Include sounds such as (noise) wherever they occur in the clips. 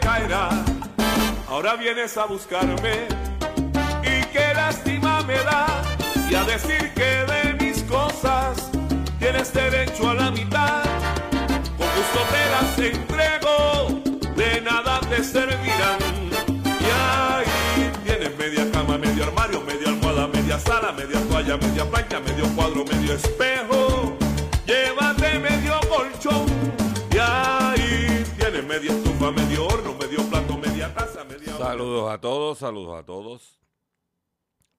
Caerá. Ahora vienes a buscarme y qué lástima me da y a decir que de mis cosas tienes derecho a la mitad. Con gusto te las entrego, de nada te servirán. Y ahí tienes media cama, medio armario, media almohada, media sala, media toalla, media plancha, medio cuadro, medio espejo. Saludos a todos, saludos a todos.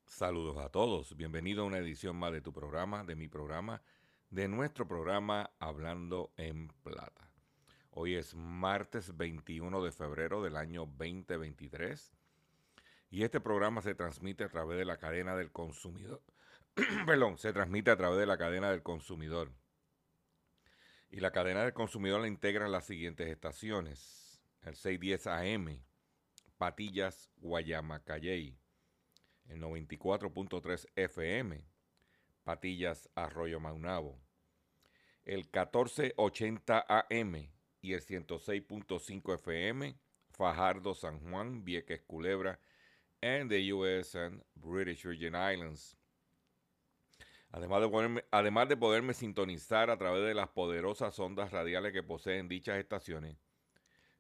Saludos a todos. Bienvenido a una edición más de tu programa, de mi programa, de nuestro programa Hablando en Plata. Hoy es martes 21 de febrero del año 2023 y este programa se transmite a través de la cadena del consumidor. (clears throat) Perdón, se transmite a través de la cadena del consumidor. Y la cadena del consumidor la integran las siguientes estaciones. El 610 AM, Patillas, Guayama, Calley. El 94.3 FM, Patillas, Arroyo Maunabo. El 1480 AM y el 106.5 FM, Fajardo, San Juan, Vieques, Culebra, and the US and British Virgin Islands. Además de, poderme, además de poderme sintonizar a través de las poderosas ondas radiales que poseen dichas estaciones,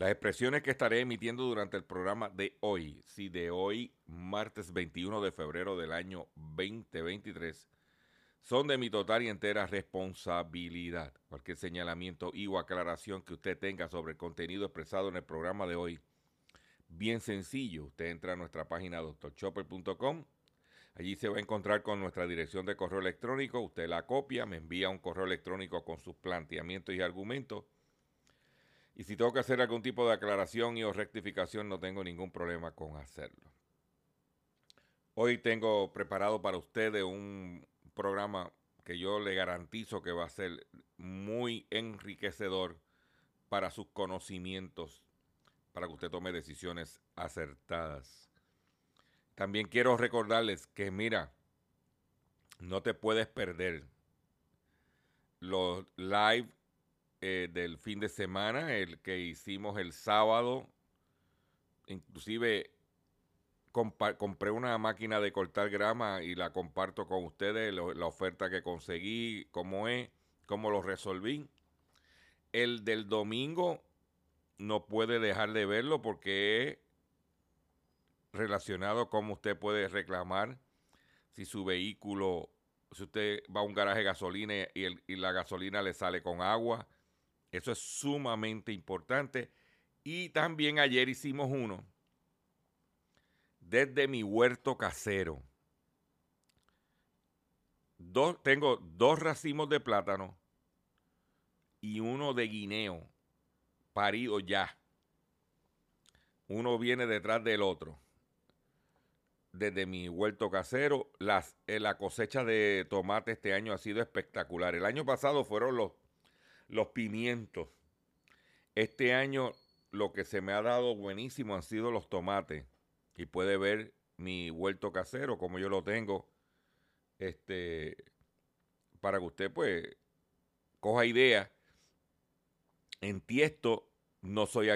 Las expresiones que estaré emitiendo durante el programa de hoy, sí, de hoy, martes 21 de febrero del año 2023, son de mi total y entera responsabilidad. Cualquier señalamiento o aclaración que usted tenga sobre el contenido expresado en el programa de hoy, bien sencillo. Usted entra a nuestra página drchopper.com. Allí se va a encontrar con nuestra dirección de correo electrónico. Usted la copia, me envía un correo electrónico con sus planteamientos y argumentos. Y si tengo que hacer algún tipo de aclaración y o rectificación, no tengo ningún problema con hacerlo. Hoy tengo preparado para ustedes un programa que yo le garantizo que va a ser muy enriquecedor para sus conocimientos, para que usted tome decisiones acertadas. También quiero recordarles que, mira, no te puedes perder los live eh, del fin de semana, el que hicimos el sábado. Inclusive compré una máquina de cortar grama y la comparto con ustedes, la oferta que conseguí, cómo es, cómo lo resolví. El del domingo no puede dejar de verlo porque es relacionado a cómo usted puede reclamar si su vehículo si usted va a un garaje de gasolina y la gasolina le sale con agua. Eso es sumamente importante. Y también ayer hicimos uno desde mi huerto casero. Dos, tengo dos racimos de plátano y uno de guineo parido ya. Uno viene detrás del otro. Desde mi huerto casero, las, eh, la cosecha de tomate este año ha sido espectacular. El año pasado fueron los, los pimientos. Este año lo que se me ha dado buenísimo han sido los tomates. Y puede ver mi huerto casero, como yo lo tengo, este, para que usted pues coja idea. En Tiesto no soy,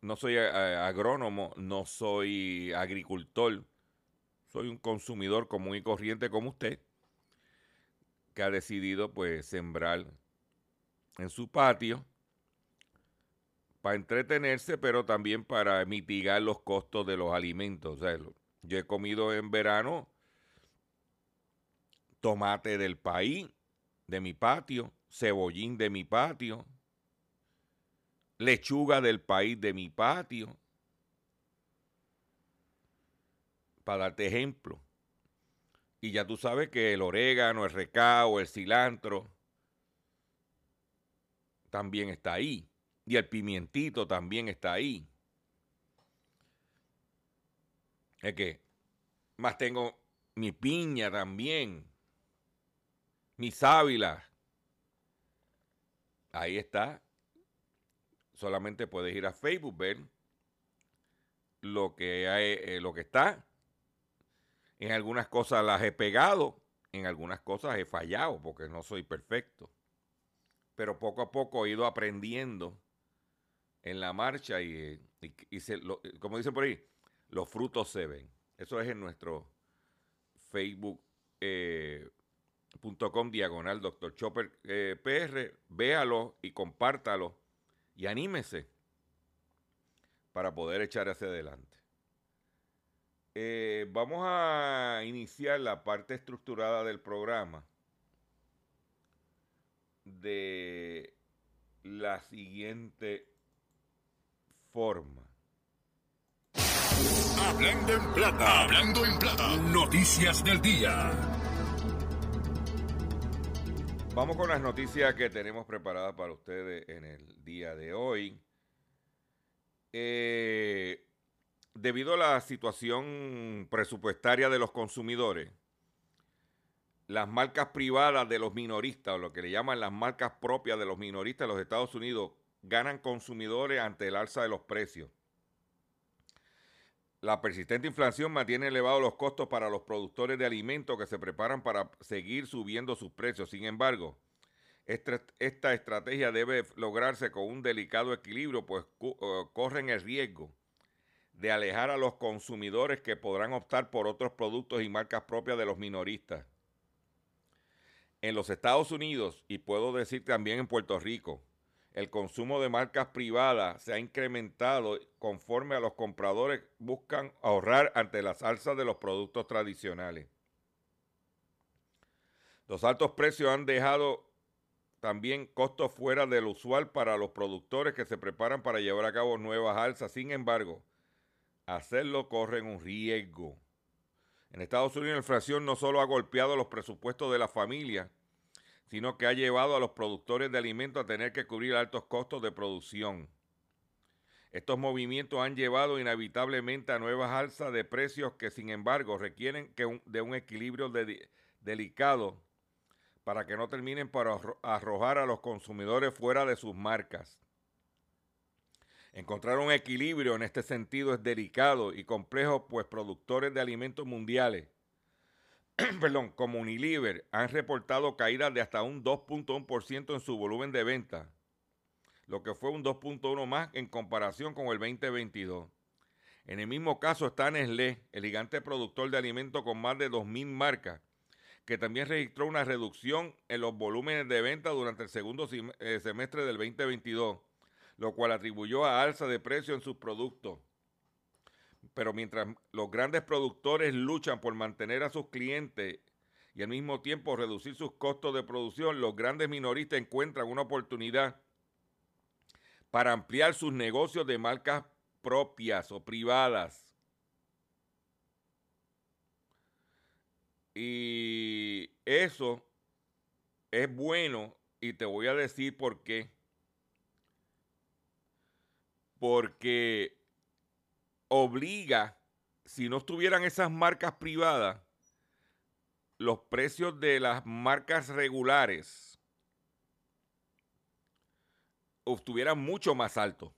no soy eh, agrónomo, no soy agricultor, soy un consumidor común y corriente como usted, que ha decidido pues sembrar en su patio para entretenerse, pero también para mitigar los costos de los alimentos. yo he comido en verano tomate del país, de mi patio, cebollín de mi patio, lechuga del país de mi patio. Para darte ejemplo. Y ya tú sabes que el orégano, el recao, el cilantro también está ahí. Y el pimientito también está ahí. Es que más tengo mi piña también. Mi sábila. Ahí está. Solamente puedes ir a Facebook, ver lo que, hay, eh, lo que está. En algunas cosas las he pegado, en algunas cosas he fallado porque no soy perfecto. Pero poco a poco he ido aprendiendo en la marcha y, como dicen por ahí, los frutos se ven. Eso es en nuestro facebook.com eh, diagonal Dr. Chopper eh, PR. Véalo y compártalo y anímese para poder echar hacia adelante. Eh, vamos a iniciar la parte estructurada del programa de la siguiente forma. Hablando en plata, hablando en plata, noticias del día. Vamos con las noticias que tenemos preparadas para ustedes en el día de hoy. Eh, debido a la situación presupuestaria de los consumidores, las marcas privadas de los minoristas, o lo que le llaman las marcas propias de los minoristas de los Estados Unidos, ganan consumidores ante el alza de los precios. La persistente inflación mantiene elevados los costos para los productores de alimentos que se preparan para seguir subiendo sus precios. Sin embargo, esta, estrategia debe lograrse con un delicado equilibrio, pues eh, corren el riesgo de alejar a los consumidores que podrán optar por otros productos y marcas propias de los minoristas. En los Estados Unidos, y puedo decir también en Puerto Rico, el consumo de marcas privadas se ha incrementado conforme a los compradores buscan ahorrar ante las alzas de los productos tradicionales. Los altos precios han dejado también costos fuera del usual para los productores que se preparan para llevar a cabo nuevas alzas. Sin embargo, hacerlo corren un riesgo. En Estados Unidos la inflación no solo ha golpeado los presupuestos de la familia, sino que ha llevado a los productores de alimentos a tener que cubrir altos costos de producción. Estos movimientos han llevado inevitablemente a nuevas alzas de precios que sin embargo requieren de un equilibrio delicado para que no terminen por arrojar a los consumidores fuera de sus marcas. Encontrar un equilibrio en este sentido es delicado y complejo, pues productores de alimentos mundiales (clears throat) perdón, como Unilever han reportado caídas de hasta un 2.1% en su volumen de venta, lo que fue un 2.1 más en comparación con el 2022. En el mismo caso está Nestlé, el gigante productor de alimentos con más de 2.000 marcas, que también registró una reducción en los volúmenes de venta durante el segundo eh, semestre del 2022, lo cual atribuyó a alza de precio en sus productos pero mientras los grandes productores luchan por mantener a sus clientes y al mismo tiempo reducir sus costos de producción, los grandes minoristas encuentran una oportunidad para ampliar sus negocios de marcas propias o privadas. Y eso es bueno y te voy a decir por qué. Porque obliga, si no estuvieran esas marcas privadas, los precios de las marcas regulares estuvieran mucho más altos.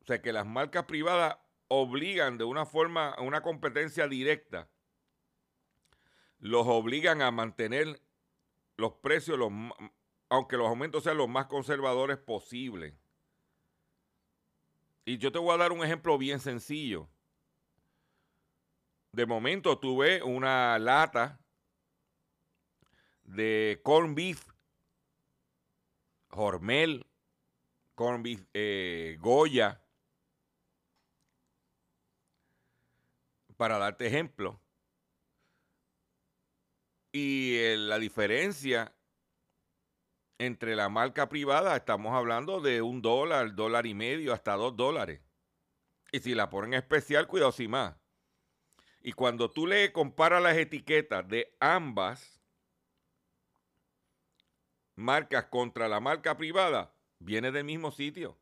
O sea que las marcas privadas obligan de una forma, a una competencia directa, los obligan a mantener los precios, los, aunque los aumentos sean los más conservadores posibles. Y yo te voy a dar un ejemplo bien sencillo. De momento tuve una lata de corn beef Hormel, corn eh, Goya, para darte ejemplo. Y eh, la diferencia entre la marca privada, estamos hablando de un dólar, dólar y medio, hasta dos dólares. Y si la ponen especial, cuidado sin más. Y cuando tú le comparas las etiquetas de ambas, marcas contra la marca privada viene del mismo sitio.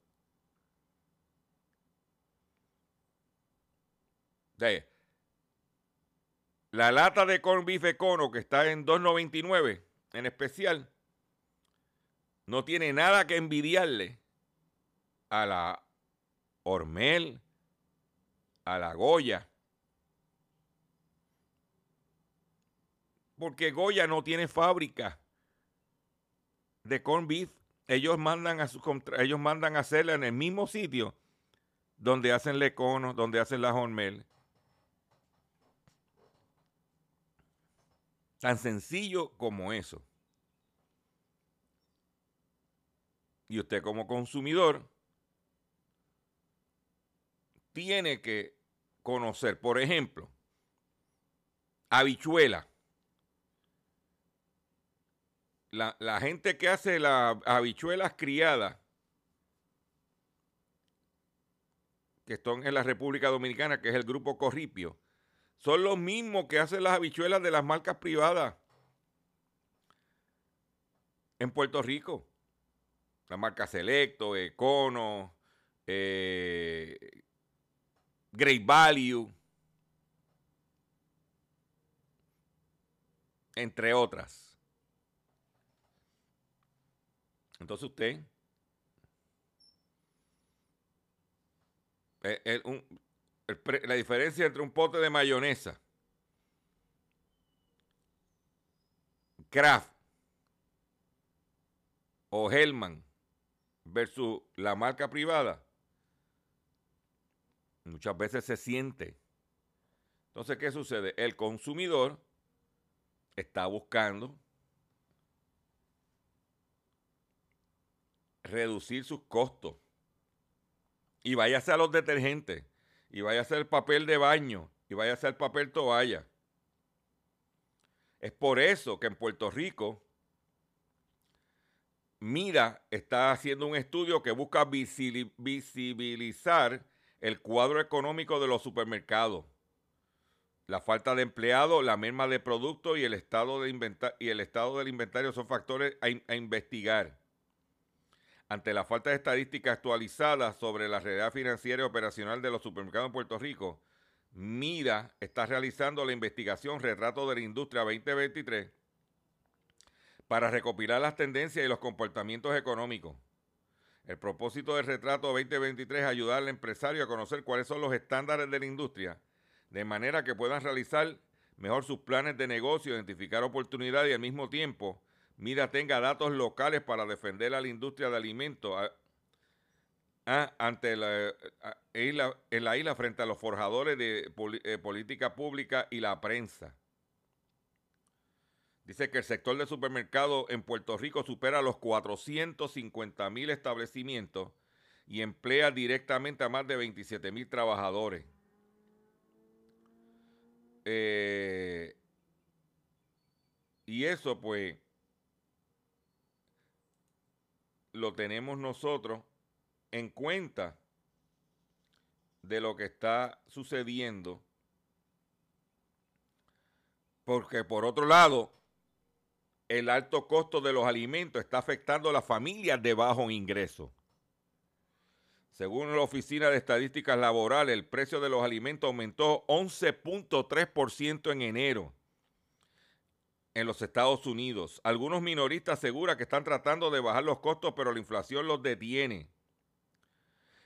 la lata de corn beef econo que está en 2.99 en especial no tiene nada que envidiarle a la Hormel, a la Goya. Porque Goya no tiene fábrica de corn beef, ellos mandan a sus ellos mandan a hacerla en el mismo sitio donde hacen lecono, donde hacen la hormel. Tan sencillo como eso. Y usted como consumidor tiene que conocer, por ejemplo, habichuela la, gente que hace las habichuelas criadas, que están en la República Dominicana, que es el grupo Corripio, son los mismos que hacen las habichuelas de las marcas privadas en Puerto Rico. La marca Selecto, Econo, eh, Great Value, entre otras. Entonces usted, eh, la diferencia entre un pote de mayonesa, Kraft o Hellman versus la marca privada, muchas veces se siente. Entonces, ¿qué sucede? El consumidor está buscando reducir sus costos. Y vaya a los detergentes, y vaya a el papel de baño, y vaya a el papel toalla. Es por eso que en Puerto Rico, Mira está haciendo un estudio que busca visibilizar el cuadro económico de los supermercados. La falta de empleados, la merma de productos y el estado, del inventario son factores a investigar. Ante la falta de estadísticas actualizadas sobre la realidad financiera y operacional de los supermercados en Puerto Rico, MIDA está realizando la investigación Retrato de la Industria 2023 para recopilar las tendencias y los comportamientos económicos. El propósito del Retrato 2023 es ayudar al empresario a conocer cuáles son los estándares de la industria, de manera que puedan realizar mejor sus planes de negocio, identificar oportunidades y al mismo tiempo Mira, tenga datos locales para defender a la industria de alimentos ante la, isla, en la isla frente a los forjadores de eh, política pública y la prensa. Dice que el sector de supermercados en Puerto Rico supera los 450 mil establecimientos y emplea directamente a más de 27 mil trabajadores. Eh, y eso pues lo tenemos nosotros en cuenta de lo que está sucediendo. Porque por otro lado, el alto costo de los alimentos está afectando a las familias de bajo ingreso. Según la Oficina de Estadísticas Laborales, el precio de los alimentos aumentó 11.3% en enero en los Estados Unidos. Algunos minoristas aseguran que están tratando de bajar los costos, pero la inflación los detiene.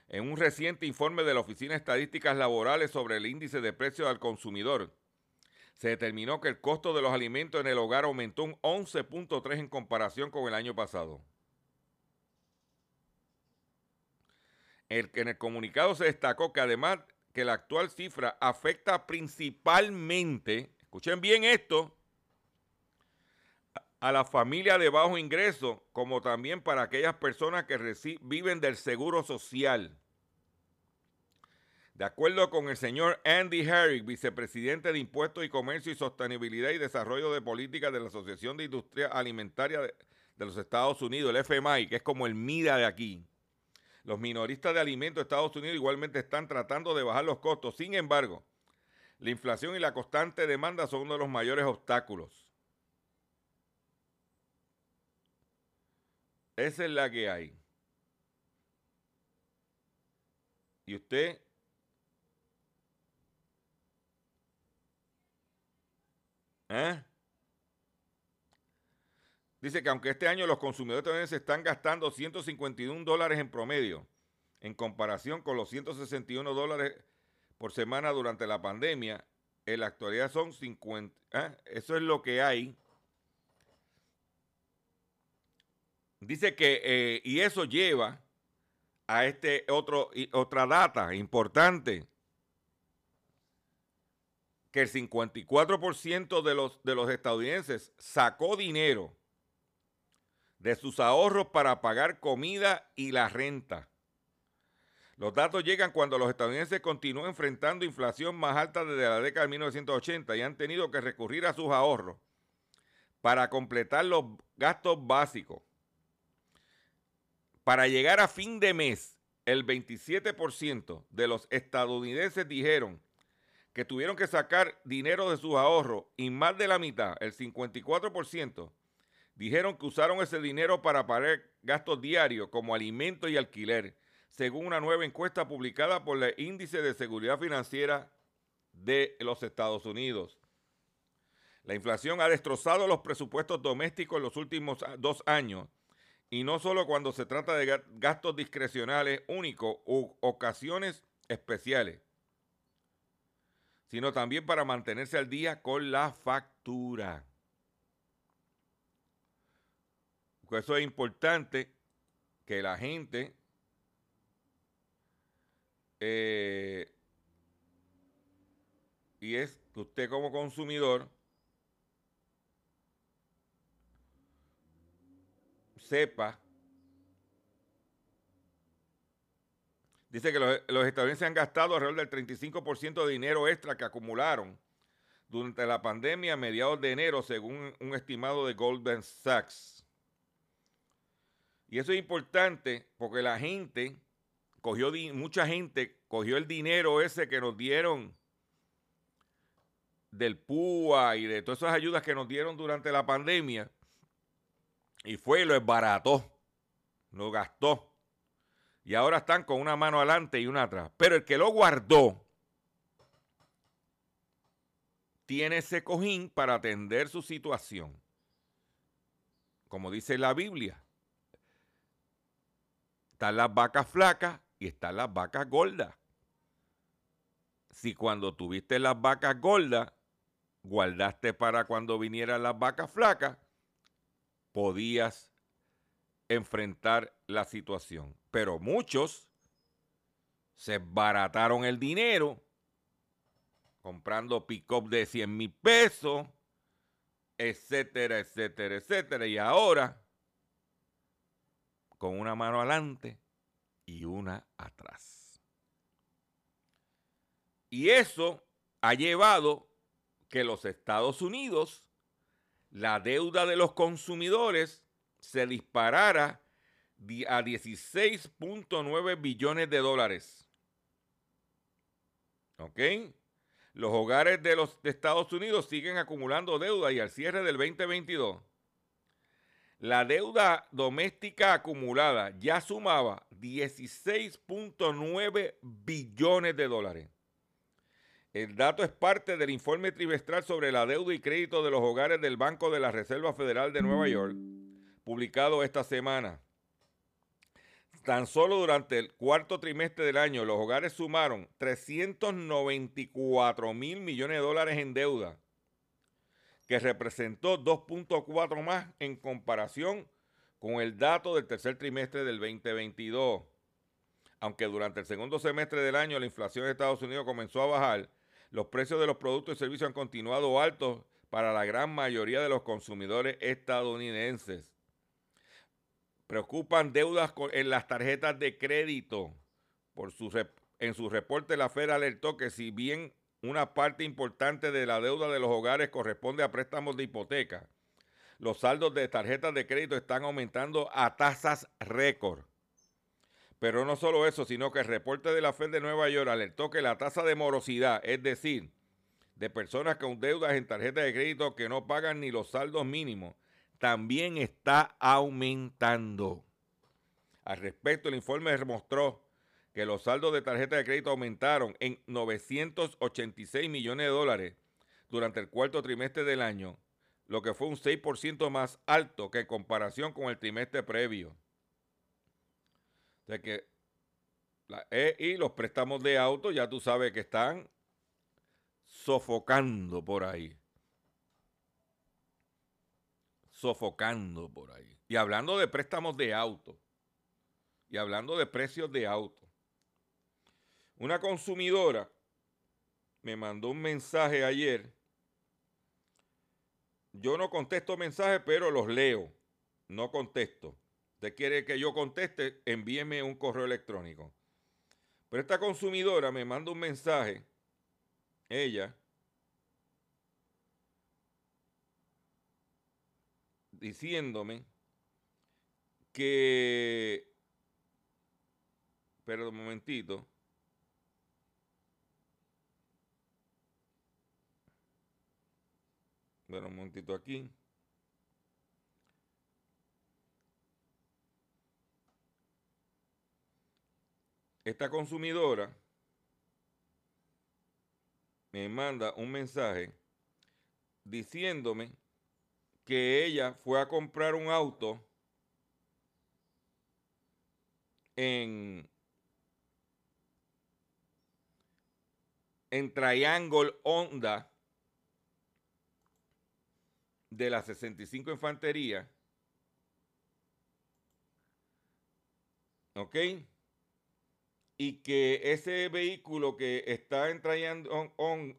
En un reciente informe de la Oficina de Estadísticas Laborales sobre el índice de precios al consumidor, se determinó que el costo de los alimentos en el hogar aumentó un 11.3 en comparación con el año pasado. en el comunicado se destacó que además que la actual cifra afecta principalmente, escuchen bien esto, a la familia de bajo ingreso, como también para aquellas personas que viven del seguro social. De acuerdo con el señor Andy Herrick, vicepresidente de Impuestos y Comercio y Sostenibilidad y Desarrollo de Políticas de la Asociación de Industria Alimentaria de, los Estados Unidos, el FMI, que es como el MIDA de aquí, los minoristas de alimentos de Estados Unidos igualmente están tratando de bajar los costos. Sin embargo, la inflación y la constante demanda son uno de los mayores obstáculos. Esa es la que hay. Y usted ¿Eh? Dice que aunque este año los consumidores se están gastando 151 dólares en promedio, en comparación con los 161 dólares por semana durante la pandemia, en la actualidad son 50. ¿eh? Eso es lo que hay. Dice que, eh, y eso lleva a este otro, otra data importante, que el 54% de los, de los estadounidenses sacó dinero de sus ahorros para pagar comida y la renta. Los datos llegan cuando los estadounidenses continúan enfrentando inflación más alta desde la década de 1980 y han tenido que recurrir a sus ahorros para completar los gastos básicos. Para llegar a fin de mes, el 27% de los estadounidenses dijeron que tuvieron que sacar dinero de sus ahorros y más de la mitad, el 54%, dijeron que usaron ese dinero para pagar gastos diarios como alimentos y alquiler, según una nueva encuesta publicada por el Índice de Seguridad Financiera de los Estados Unidos. La inflación ha destrozado los presupuestos domésticos en los últimos dos años, y no solo cuando se trata de gastos discrecionales únicos u ocasiones especiales, sino también para mantenerse al día con la factura. eso es importante que la gente eh, y es que usted como consumidor sepa Dice que los, estadounidenses han gastado alrededor del 35% de dinero extra que acumularon durante la pandemia a mediados de enero, según un estimado de Goldman Sachs. Y eso es importante porque la gente cogió, mucha gente cogió el dinero ese que nos dieron del PUA y de todas esas ayudas que nos dieron durante la pandemia y fue y lo esbarató, lo gastó. Y ahora están con una mano adelante y una atrás. Pero el que lo guardó tiene ese cojín para atender su situación. Como dice la Biblia, están las vacas flacas y están las vacas gordas. Si cuando tuviste las vacas gordas, guardaste para cuando vinieran las vacas flacas, podías enfrentar la situación. Pero muchos se barataron el dinero comprando pick-up de 100 mil pesos, etcétera, etcétera, etcétera. Y ahora con una mano adelante y una atrás. Y eso ha llevado que los Estados Unidos, la deuda de los consumidores se disparara a 16.9 billones de dólares. ¿Ok? Los hogares de los Estados Unidos siguen acumulando deuda y al cierre del 2022, la deuda doméstica acumulada ya sumaba 16.9 billones de dólares. El dato es parte del informe trimestral sobre la deuda y crédito de los hogares del Banco de la Reserva Federal de Nueva York, publicado esta semana. Tan solo durante el cuarto trimestre del año, los hogares sumaron 394 mil millones de dólares en deuda, que representó 2.4 más en comparación con el dato del tercer trimestre del 2022. Aunque durante el segundo semestre del año la inflación de Estados Unidos comenzó a bajar, los precios de los productos y servicios han continuado altos para la gran mayoría de los consumidores estadounidenses preocupan deudas en las tarjetas de crédito. Por en su reporte, la Fed alertó que si bien una parte importante de la deuda de los hogares corresponde a préstamos de hipoteca, los saldos de tarjetas de crédito están aumentando a tasas récord. Pero no solo eso, sino que el reporte de la Fed de Nueva York alertó que la tasa de morosidad, es decir, de personas con deudas en tarjetas de crédito que no pagan ni los saldos mínimos, también está aumentando. Al respecto, el informe demostró que los saldos de tarjeta de crédito aumentaron en 986 millones de dólares durante el cuarto trimestre del año, lo que fue un 6% más alto que en comparación con el trimestre previo. que e y los préstamos de auto ya tú sabes que están sofocando por ahí sofocando por ahí. Y hablando de préstamos de auto, y hablando de precios de auto, una consumidora me mandó un mensaje ayer. Yo no contesto mensajes, pero los leo. No contesto. Usted quiere que yo conteste, envíeme un correo electrónico. Pero esta consumidora me manda un mensaje, ella, diciéndome que, pero un momentito, bueno, un momentito aquí. Esta consumidora me manda un mensaje diciéndome que ella fue a comprar un auto en, en Triangle Honda de la 65 Infantería. ¿Ok? Y que ese vehículo que está en Triangle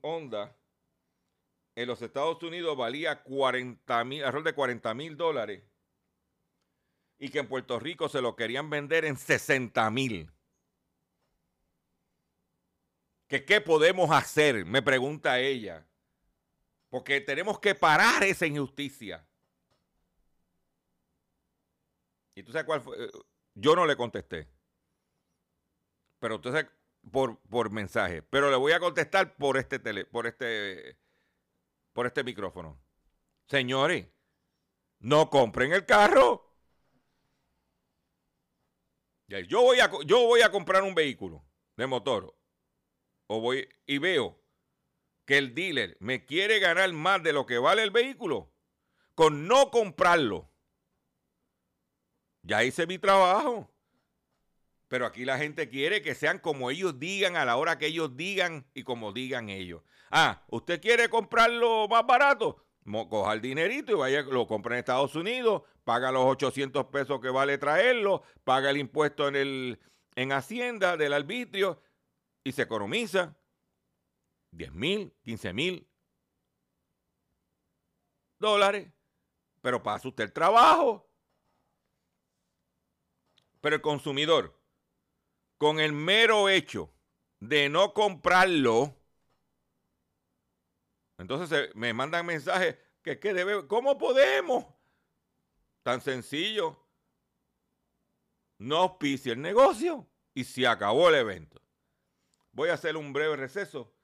Honda en los Estados Unidos valía 40 mil, alrededor de 40 mil dólares y que en Puerto Rico se lo querían vender en 60 mil. ¿Que qué podemos hacer? Me pregunta ella. Porque tenemos que parar esa injusticia. ¿Y tú sabes cuál fue? Yo no le contesté. Pero entonces, por, por mensaje. Pero le voy a contestar por este tele, por este por este micrófono. Señores, no compren el carro. Yo voy a, yo voy a comprar un vehículo de motor o voy y veo que el dealer me quiere ganar más de lo que vale el vehículo con no comprarlo. Ya hice mi trabajo. Pero aquí la gente quiere que sean como ellos digan, a la hora que ellos digan y como digan ellos. Ah, ¿usted quiere comprarlo más barato? Coja el dinerito y vaya, lo compra en Estados Unidos, paga los 800 pesos que vale traerlo, paga el impuesto en, el, en Hacienda del arbitrio y se economiza 10 mil, 15 mil dólares. Pero pasa usted el trabajo. Pero el consumidor con el mero hecho de no comprarlo, Entonces me mandan mensajes que, que debe, ¿cómo podemos? Tan sencillo. No auspicia el negocio y se acabó el evento. Voy a hacer un breve receso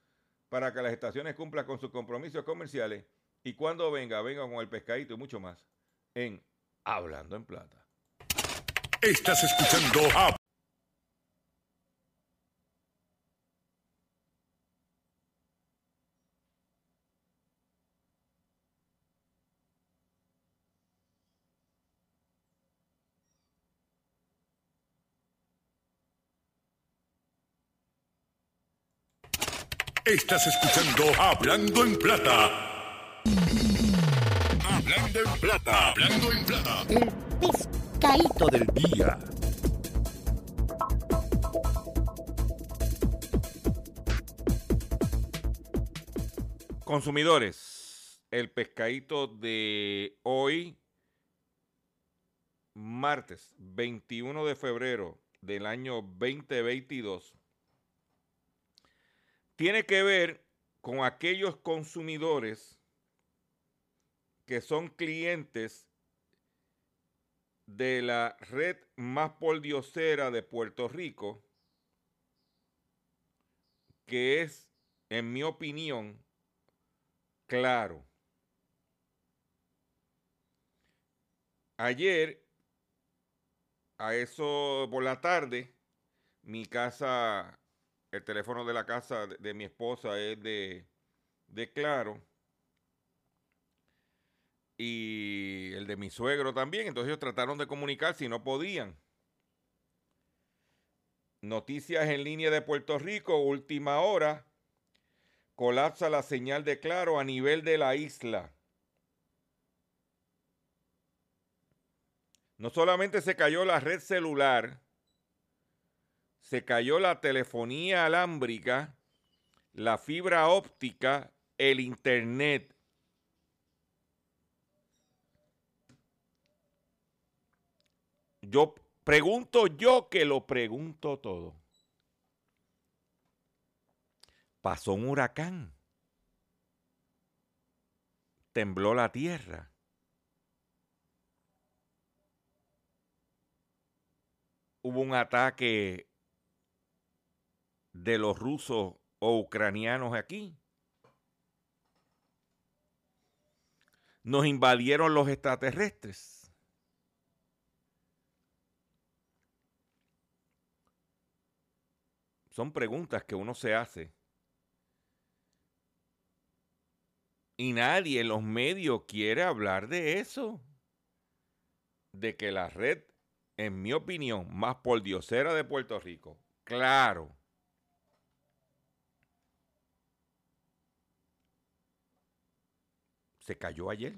para que las estaciones cumplan con sus compromisos comerciales y cuando venga, venga con el pescadito y mucho más en Hablando en Plata. Estás escuchando a Estás escuchando Hablando en Plata. Hablando en Plata. Hablando en Plata. El pescadito del día. Consumidores, el pescadito de hoy, martes 21 de febrero del año 2022 tiene que ver con aquellos consumidores que son clientes de la red más poldiosera de Puerto Rico, que es, en mi opinión, claro. Ayer, a eso por la tarde, mi casa el teléfono de la casa de, mi esposa es de, de Claro. Y el de mi suegro también. Entonces ellos trataron de comunicar si no podían. Noticias en línea de Puerto Rico, última hora. Colapsa la señal de Claro a nivel de la isla. No solamente se cayó la red celular, se cayó la telefonía alámbrica, la fibra óptica, el internet. Yo pregunto yo que lo pregunto todo. Pasó un huracán. Tembló la tierra. Hubo un ataque de los rusos o ucranianos aquí. Nos invadieron los extraterrestres. Son preguntas que uno se hace. Y nadie en los medios quiere hablar de eso. De que la red, en mi opinión, más diosera de Puerto Rico, claro, se cayó ayer.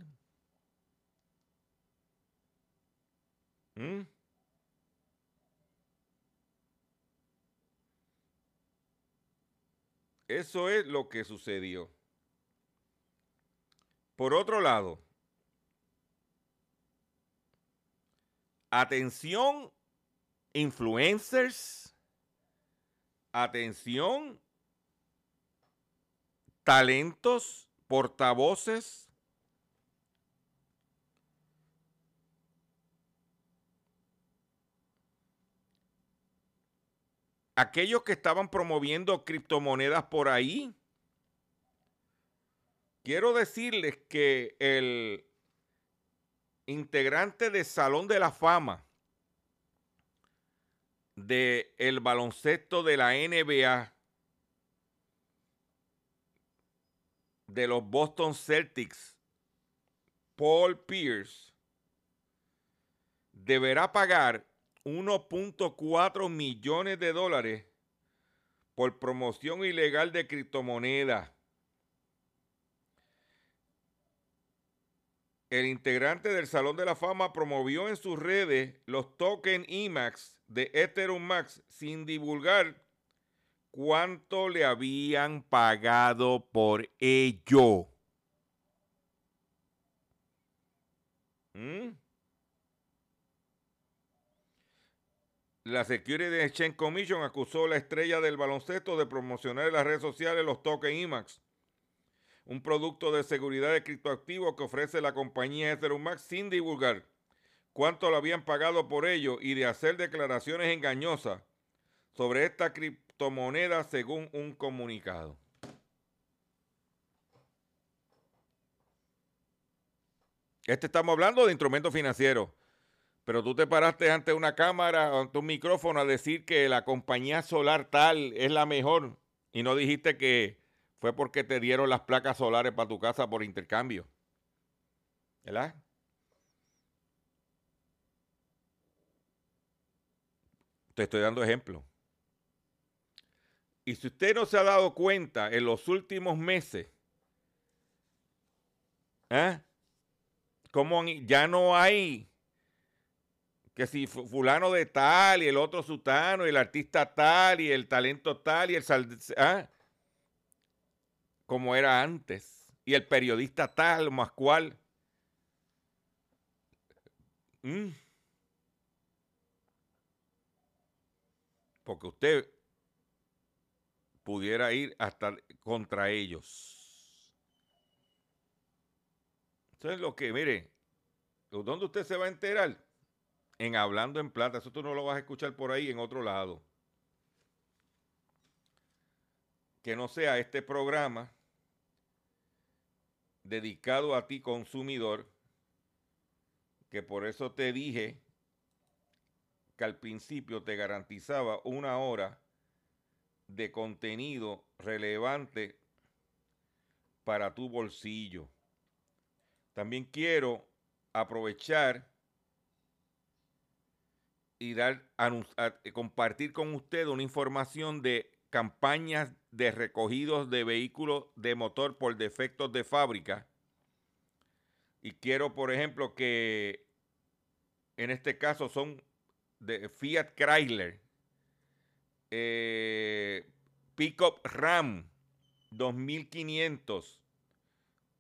¿Mm? Eso es lo que sucedió. Por otro lado, atención, influencers, atención, talentos, portavoces aquellos que estaban promoviendo criptomonedas por ahí, quiero decirles que el integrante del Salón de la Fama del el baloncesto de la NBA, de los Boston Celtics, Paul Pierce, deberá pagar 1.4 millones de dólares por promoción ilegal de criptomonedas. El integrante del Salón de la Fama promovió en sus redes los tokens IMAX de Ethereum Max sin divulgar cuánto le habían pagado por ello. ¿Mm? La Security Exchange Commission acusó a la estrella del baloncesto de promocionar en las redes sociales los tokens IMAX un producto de seguridad de criptoactivos que ofrece la compañía Ethereum sin divulgar cuánto lo habían pagado por ello y de hacer declaraciones engañosas sobre esta criptomoneda según un comunicado. Este estamos hablando de instrumentos financieros. Pero tú te paraste ante una cámara, ante un micrófono a decir que la compañía solar tal es la mejor y no dijiste que fue porque te dieron las placas solares para tu casa por intercambio. ¿Verdad? Te estoy dando ejemplo. Y si usted no se ha dado cuenta en los últimos meses, ¿eh? Como ya no hay que si fulano de tal y el otro sutano y el artista tal y el talento tal y el ¿ah? como era antes y el periodista tal más cual. Mm. Porque usted pudiera ir hasta contra ellos. Entonces lo que, mire, ¿dónde usted se va a enterar? En Hablando en Plata. Eso tú no lo vas a escuchar por ahí en otro lado. Que no sea este programa dedicado a ti consumidor, que por eso te dije que al principio te garantizaba una hora de contenido relevante para tu bolsillo. También quiero aprovechar y dar, eh, compartir con usted una información de campañas de recogidos de vehículos de motor por defectos de fábrica. Y quiero, por ejemplo, que en este caso son de Fiat Chrysler, eh, Pickup Ram 2500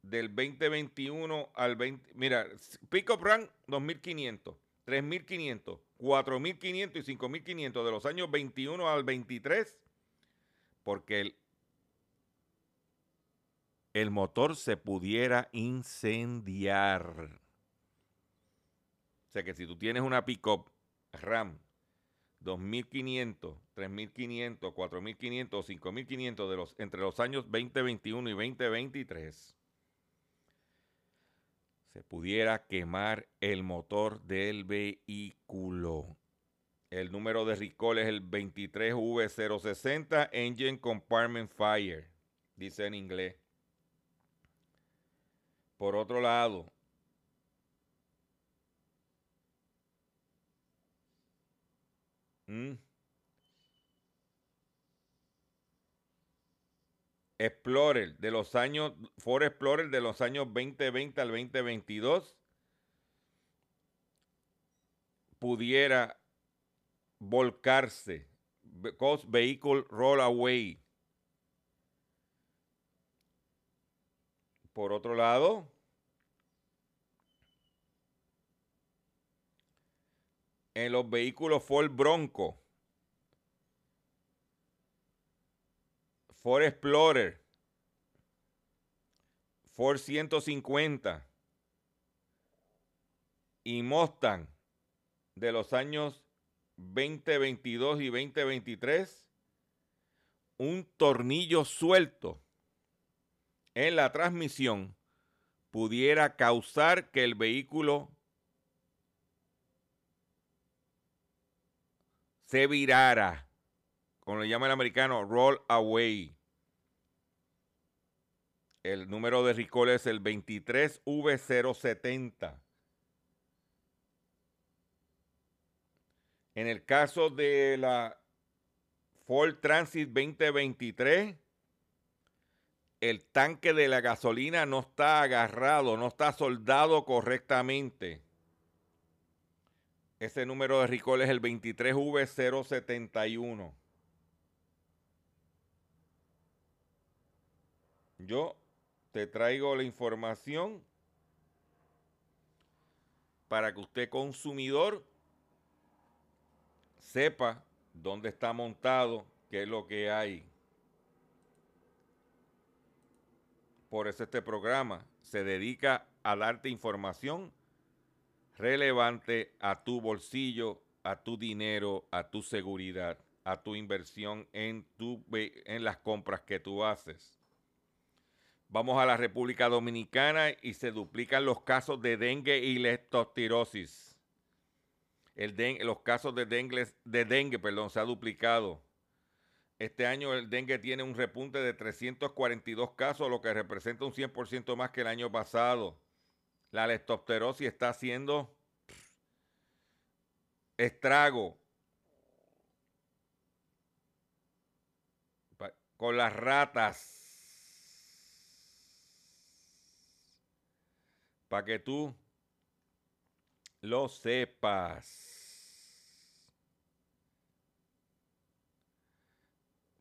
del 2021 al 20. Mira, Pickup Ram 2500, 3500, 4.500 y 5.500 de los años 21 al 23, porque el, el motor se pudiera incendiar. O sea que si tú tienes una pickup RAM 2.500, 3.500, 4.500 o 5.500 de los, entre los años 2021 y 2023, se pudiera quemar el motor del vehículo. El número de recall es el 23V060 Engine Compartment Fire, dice en inglés. Por otro lado. Explorer de los años, Ford Explorer de los años 2020 al 2022 pudiera volcarse, Cost Vehicle Rollaway. Por otro lado, en los vehículos Ford Bronco, Ford Explorer, Ford 150 y Mustang de los años 2022 y 2023, un tornillo suelto en la transmisión pudiera causar que el vehículo se virara, como le llama el americano, roll away. El número de recall es el 23V070. En el caso de la Ford Transit 2023, el tanque de la gasolina no está agarrado, no está soldado correctamente. Ese número de recall es el 23V071. Yo te traigo la información para que usted consumidor sepa dónde está montado, qué es lo que hay. Por eso este programa se dedica a darte información relevante a tu bolsillo, a tu dinero, a tu seguridad, a tu inversión en, en las compras que tú haces. Vamos a la República Dominicana y se duplican los casos de dengue y leptospirosis. Los casos de dengue, de dengue perdón, se ha duplicado. Este año el dengue tiene un repunte de 342 casos, lo que representa un 100% más que el año pasado. La leptospirosis está haciendo estrago con las ratas. Para que tú lo sepas.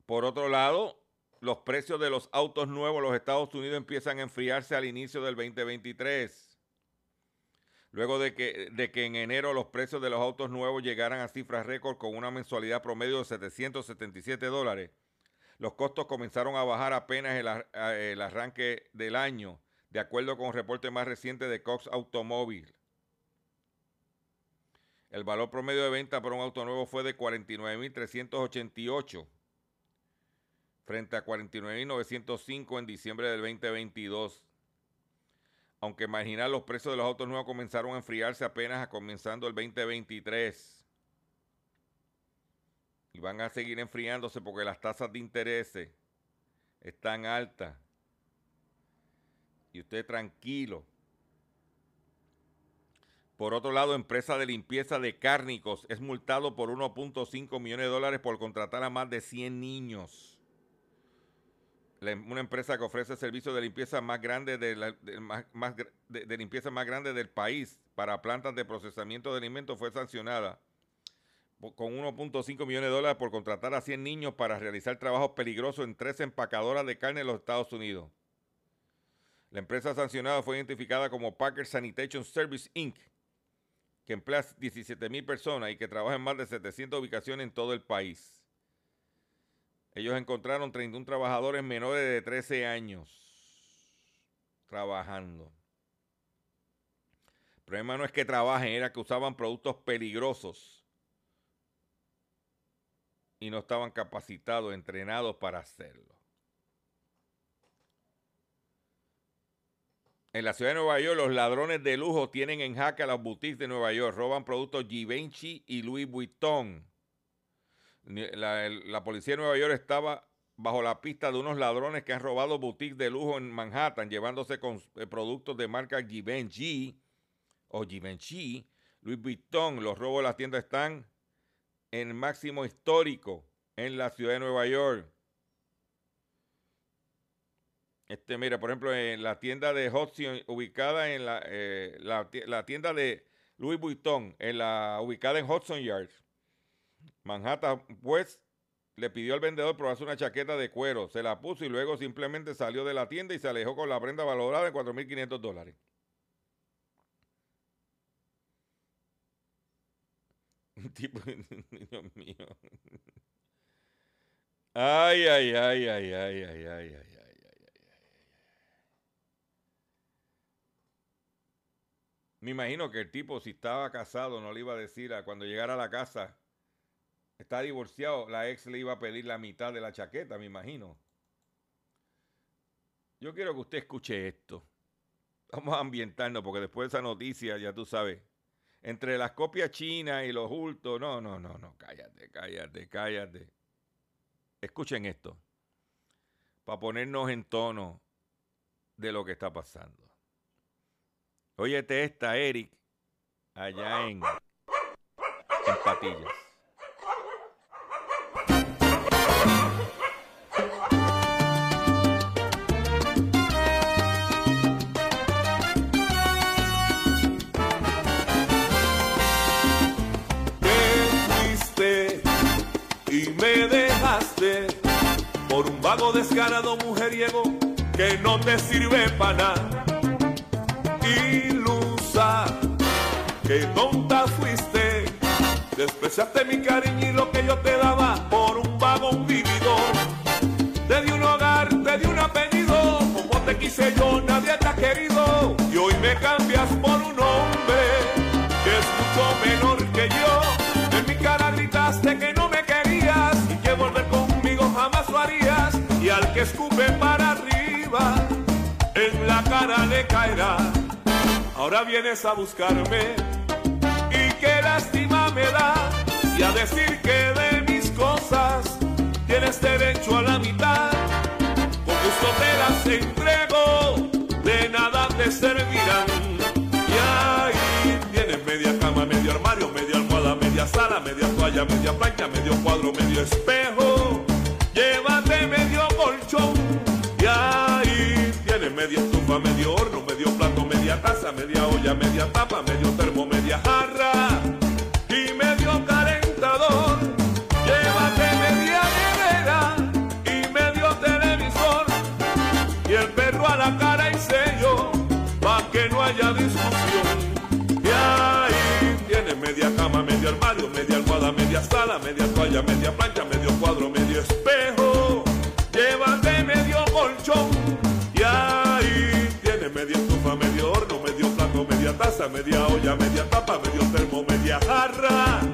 Por otro lado, los precios de los autos nuevos en los Estados Unidos empiezan a enfriarse al inicio del 2023. Luego de que, de que en enero los precios de los autos nuevos llegaran a cifras récord con una mensualidad promedio de 777 dólares, los costos comenzaron a bajar apenas el, el arranque del año, de acuerdo con un reporte más reciente de Cox Automóvil. El valor promedio de venta por un auto nuevo fue de 49.388 frente a 49.905 en diciembre del 2022 aunque marginal, los precios de los autos nuevos comenzaron a enfriarse apenas comenzando el 2023. Y van a seguir enfriándose porque las tasas de interés están altas. Y usted tranquilo. Por otro lado, empresa de limpieza de cárnicos es multado por 1.5 millones de dólares por contratar a más de 100 niños una empresa que ofrece servicios de limpieza más grande de, de, limpieza más grande del país para plantas de procesamiento de alimentos fue sancionada con 1.5 millones de dólares por contratar a 100 niños para realizar trabajos peligrosos en tres empacadoras de carne en los Estados Unidos. La empresa sancionada fue identificada como Parker Sanitation Service Inc., que emplea 17 mil personas y que trabaja en más de 700 ubicaciones en todo el país. Ellos encontraron 31 trabajadores menores de 13 años trabajando. El problema no es que trabajen, era que usaban productos peligrosos y no estaban capacitados, entrenados para hacerlo. En la ciudad de Nueva York, los ladrones de lujo tienen en jaque a las boutiques de Nueva York, roban productos Givenchy y Louis Vuitton la, policía de Nueva York estaba bajo la pista de unos ladrones que han robado boutiques de lujo en Manhattan, llevándose con eh, productos de marca Givenchy o Givenchy, Louis Vuitton. Los robos de las tiendas están en máximo histórico en la ciudad de Nueva York. Este, mira, por ejemplo, en la tienda de Hudson, ubicada en la, eh, la, tienda de Louis Vuitton, en la, ubicada en Hudson Yards, Manhattan pues le pidió al vendedor probarse una chaqueta de cuero, se la puso y luego simplemente salió de la tienda y se alejó con la prenda valorada en 4.500 dólares. (laughs) Tipo, (laughs) Dios mío. Ay, ay, ay, ay, ay, ay, ay, ay, Me imagino que el tipo, si estaba casado, no le iba a decir a cuando llegara a la casa, está divorciado, la ex le iba a pedir la mitad de la chaqueta, me imagino. Yo quiero que usted escuche esto. Vamos a ambientarnos porque después de esa noticia, ya tú sabes, entre las copias chinas y los hurtos, no, no, no, no, cállate, cállate, cállate. Escuchen esto, para ponernos en tono de lo que está pasando. Óyete esta, Eric, allá en, en Patillas. vago descarado mujeriego que no te sirve para nada. Ilusa, que tonta fuiste, despreciaste mi cariño y lo que yo te daba por un vago vividor. Te di un hogar, te di un apellido, como te quise yo nadie te ha querido y hoy me cambias por un hombre que es mucho menor que yo. En mi cara gritaste que no me querías y que volver conmigo jamás lo harías y al que escupe para arriba en la cara le caerá. Ahora vienes a buscarme y qué lástima me da y a decir que de mis cosas tienes derecho a la mitad. Con gusto te las entrego, de nada te servirán. Y ahí tienes media cama, medio armario, media almohada, media sala, media toalla, media plancha, medio cuadro, medio espejo. Llévate medio colchón. Y ahí tienes media estufa, medio taza, media olla, media tapa, medio termo, media jarra y medio calentador. Llévate media nevera y medio televisor y el perro a la cara y sello pa' que no haya discusión. Y ahí tienes media cama, medio armario, media almohada, media sala, media toalla, media plancha, media olla, media tapa, medio termo, media jarra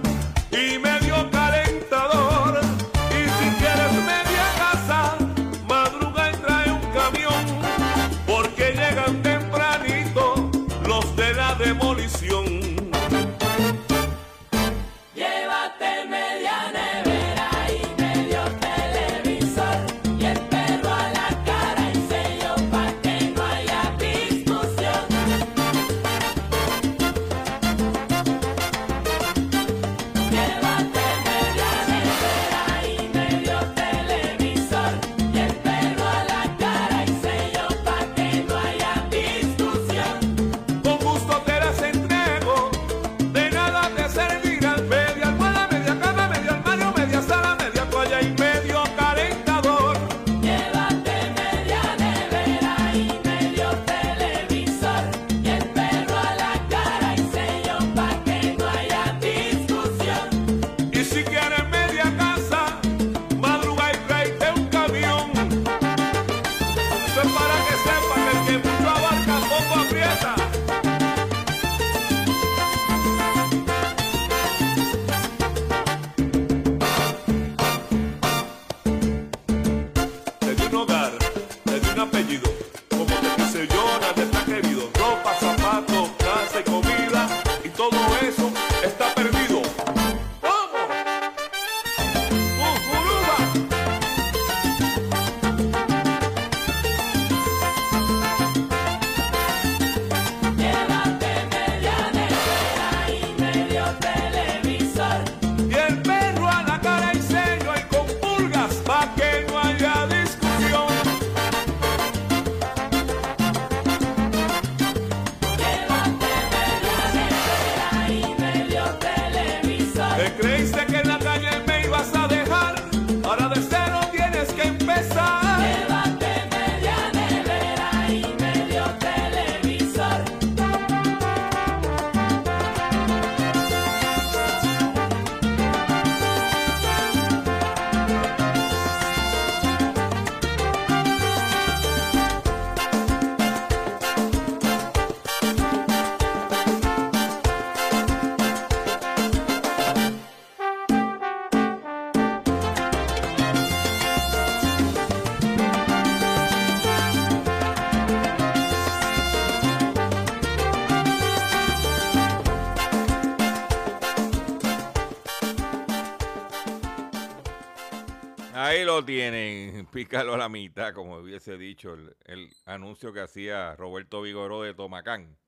Ahí lo tienen, (laughs) pícalo a la mitad, como hubiese dicho el, anuncio que hacía Roberto Vigoró de Tomacán.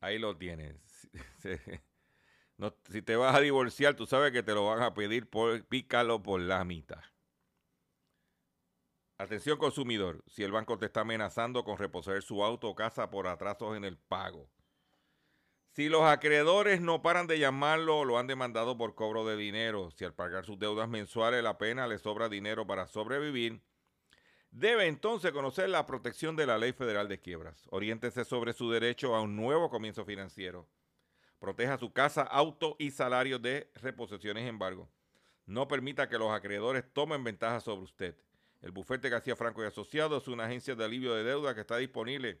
Ahí lo tienes. (laughs) No- si te vas a divorciar, tú sabes que te lo van a pedir, por, pícalo por la mitad. Atención consumidor, si el banco te está amenazando con reposer su auto o casa por atrasos en el pago. Si los acreedores no paran de llamarlo lo han demandado por cobro de dinero, si al pagar sus deudas mensuales la pena le sobra dinero para sobrevivir, debe entonces conocer la protección de la Ley Federal de Quiebras. Oriéntese sobre su derecho a un nuevo comienzo financiero. Proteja su casa, auto y salario de reposiciones embargo. No permita que los acreedores tomen ventaja sobre usted. El bufete García Franco y Asociados es una agencia de alivio de deuda que está disponible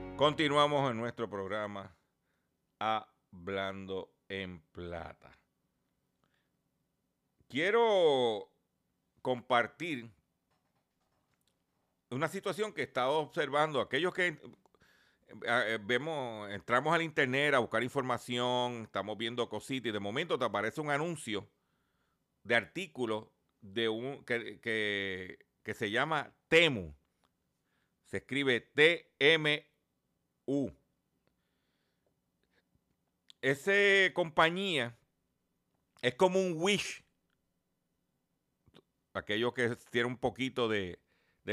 Continuamos en nuestro programa Hablando en Plata. Quiero compartir una situación que he estado observando. Aquellos que eh, eh, vemos, entramos al internet a buscar información, estamos viendo cositas y de momento te aparece un anuncio de artículo de un que, que, que se llama Temu. Se escribe T-M U. Esa compañía es como un Wish. Aquellos que tienen un poquito de,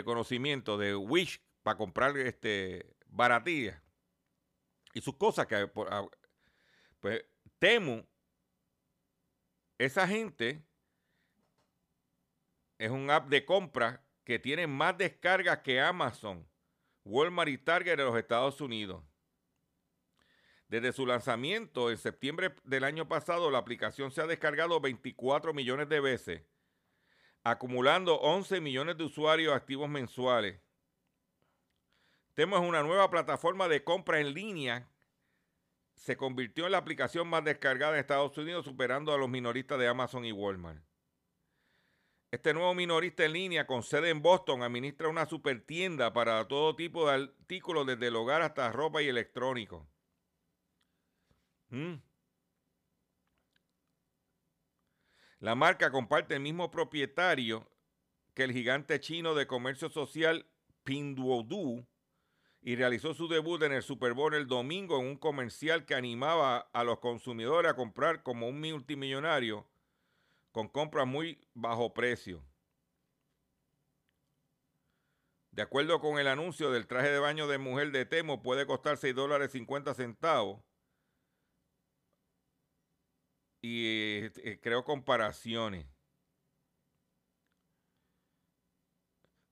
conocimiento de Wish para comprar este baratillas y sus cosas que por- a- pues Temu esa gente es un app de compra que tiene más descargas que Amazon Walmart y Target de los Estados Unidos. Desde su lanzamiento en septiembre del año pasado, la aplicación se ha descargado 24 millones de veces, acumulando 11 millones de usuarios activos mensuales. Temo es una nueva plataforma de compra en línea. Se convirtió en la aplicación más descargada en Estados Unidos, superando a los minoristas de Amazon y Walmart. Este nuevo minorista en línea con sede en Boston administra una supertienda para todo tipo de artículos, desde el hogar hasta ropa y electrónicos. Mm. La marca comparte el mismo propietario que el gigante chino de comercio social Pinduoduo y realizó su debut en el Super Bowl el domingo en un comercial que animaba a los consumidores a comprar como un multimillonario con compras muy bajo precio. De acuerdo con el anuncio del traje de baño de mujer de Temo, puede costar 6 dólares 50 centavos. Y eh, creo comparaciones.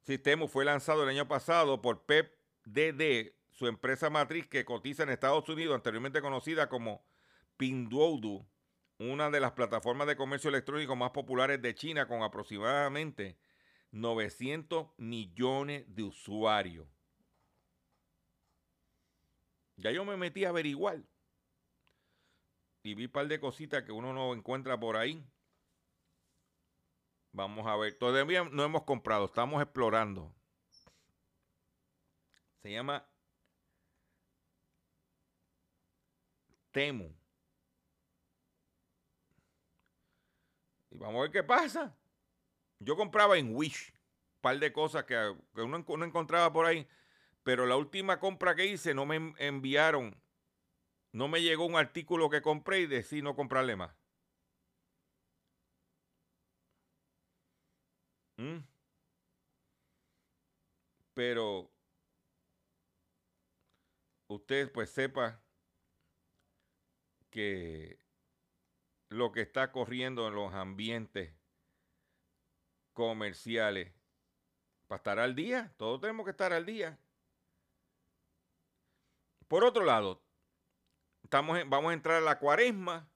Sí, Temu fue lanzado el año pasado por PepDD, su empresa matriz que cotiza en Estados Unidos, anteriormente conocida como Pinduoduo una de las plataformas de comercio electrónico más populares de China con aproximadamente 900 millones de usuarios. Ya yo me metí a averiguar y vi un par de cositas que uno no encuentra por ahí. Vamos a ver, todavía no hemos comprado, estamos explorando. Se llama Temu. Vamos a ver qué pasa. Yo compraba en Wish un par de cosas que, que uno, uno encontraba por ahí, pero la última compra que hice no me enviaron, no me llegó un artículo que compré y decidí no comprarle más. ¿Mm? Pero usted pues sepa que lo que está corriendo en los ambientes comerciales para estar al día. Todos tenemos que estar al día. Por otro lado, estamos vamos a entrar a la cuaresma.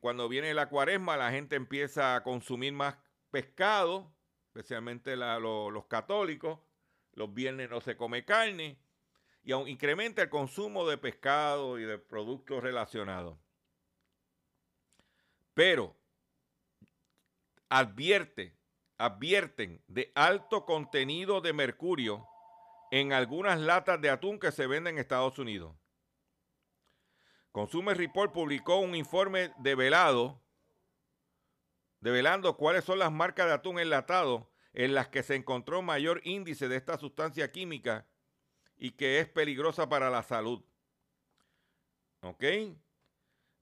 Cuando viene la cuaresma, la gente empieza a consumir más pescado, especialmente los católicos. Los viernes no se come carne. Y aún incrementa el consumo de pescado y de productos relacionados. Pero advierte, advierten de alto contenido de mercurio en algunas latas de atún que se venden en Estados Unidos. Consumer Report publicó un informe develado develando cuáles son las marcas de atún enlatado en las que se encontró mayor índice de esta sustancia química y que es peligrosa para la salud. ¿Ok?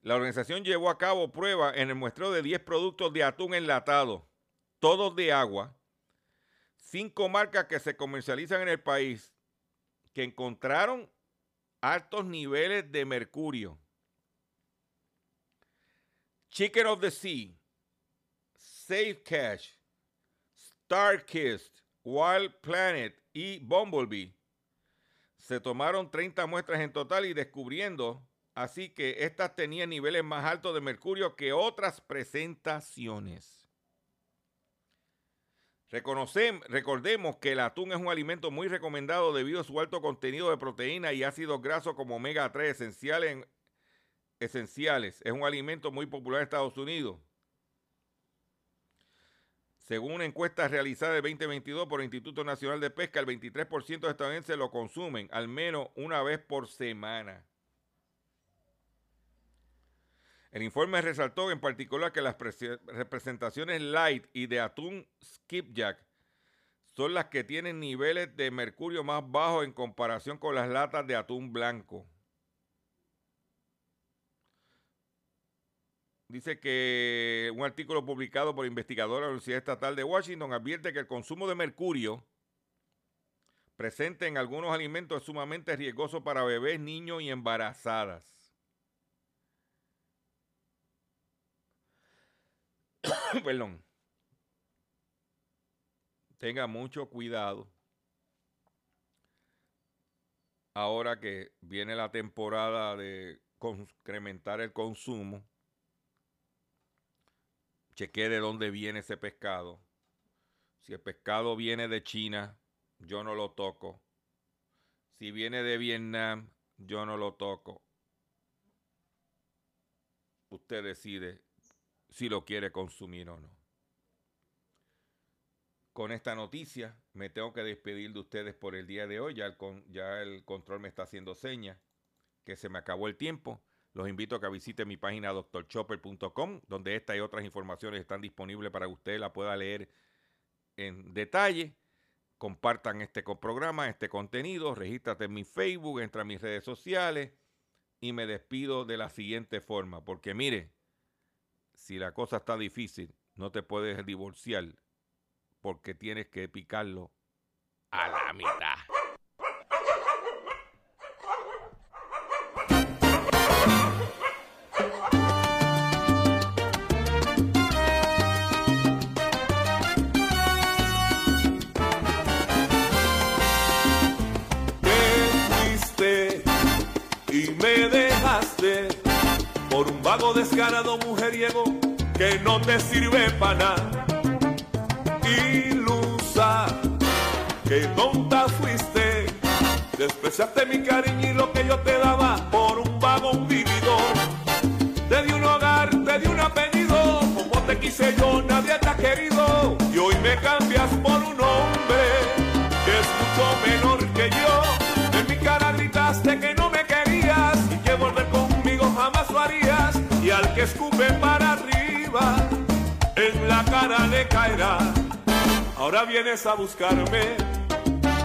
La organización llevó a cabo pruebas en el muestreo de 10 productos de atún enlatado, todos de agua, cinco marcas que se comercializan en el país, que encontraron altos niveles de mercurio. Chicken of the Sea, Safe Cash, Starkist, Wild Planet y Bumblebee. Se tomaron 30 muestras en total y descubriendo así que estas tenían niveles más altos de mercurio que otras presentaciones. Reconocem- recordemos que el atún es un alimento muy recomendado debido a su alto contenido de proteína y ácidos grasos como omega 3 esenciales, en- esenciales. Es un alimento muy popular en Estados Unidos. Según una encuesta realizada en 2022 por el Instituto Nacional de Pesca, el 23% de estadounidenses lo consumen al menos una vez por semana. El informe resaltó en particular que las prese- representaciones light y de atún skipjack son las que tienen niveles de mercurio más bajos en comparación con las latas de atún blanco. Dice que un artículo publicado por investigadores de la Universidad Estatal de Washington advierte que el consumo de mercurio presente en algunos alimentos es sumamente riesgoso para bebés, niños y embarazadas. (coughs) Perdón. Tenga mucho cuidado. Ahora que viene la temporada de incrementar el consumo, chequee de dónde viene ese pescado. Si el pescado viene de China, yo no lo toco. Si viene de Vietnam, yo no lo toco. Usted decide si lo quiere consumir o no. Con esta noticia me tengo que despedir de ustedes por el día de hoy. Ya el, control me está haciendo señas que se me acabó el tiempo. Los invito a que visiten mi página doctorchopper.com, donde esta y otras informaciones están disponibles para que usted la pueda leer en detalle. Compartan este programa, este contenido, regístrate en mi Facebook, entra a mis redes sociales y me despido de la siguiente forma, porque mire, si la cosa está difícil, no te puedes divorciar porque tienes que picarlo a la mitad. Por un vago descarado mujeriego que no te sirve para nada. Ilusa, que tonta fuiste, despreciaste mi cariño y lo que yo te daba por un vago vividor. Te di un hogar, te di un apellido, como te quise yo, nadie te ha querido. Y hoy me cambias por un hombre al que escupe para arriba, en la cara le caerá. Ahora vienes a buscarme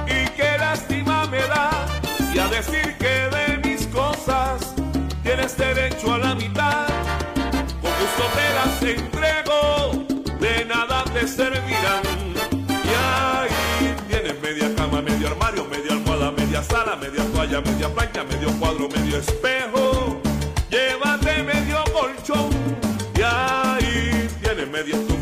y qué lástima me da y a decir que de mis cosas tienes derecho a la mitad. Con gusto te las entrego, de nada te servirán. Y ahí tienes media cama, medio armario, media almohada, media sala, media toalla, media plancha, medio cuadro, medio espejo. Oh.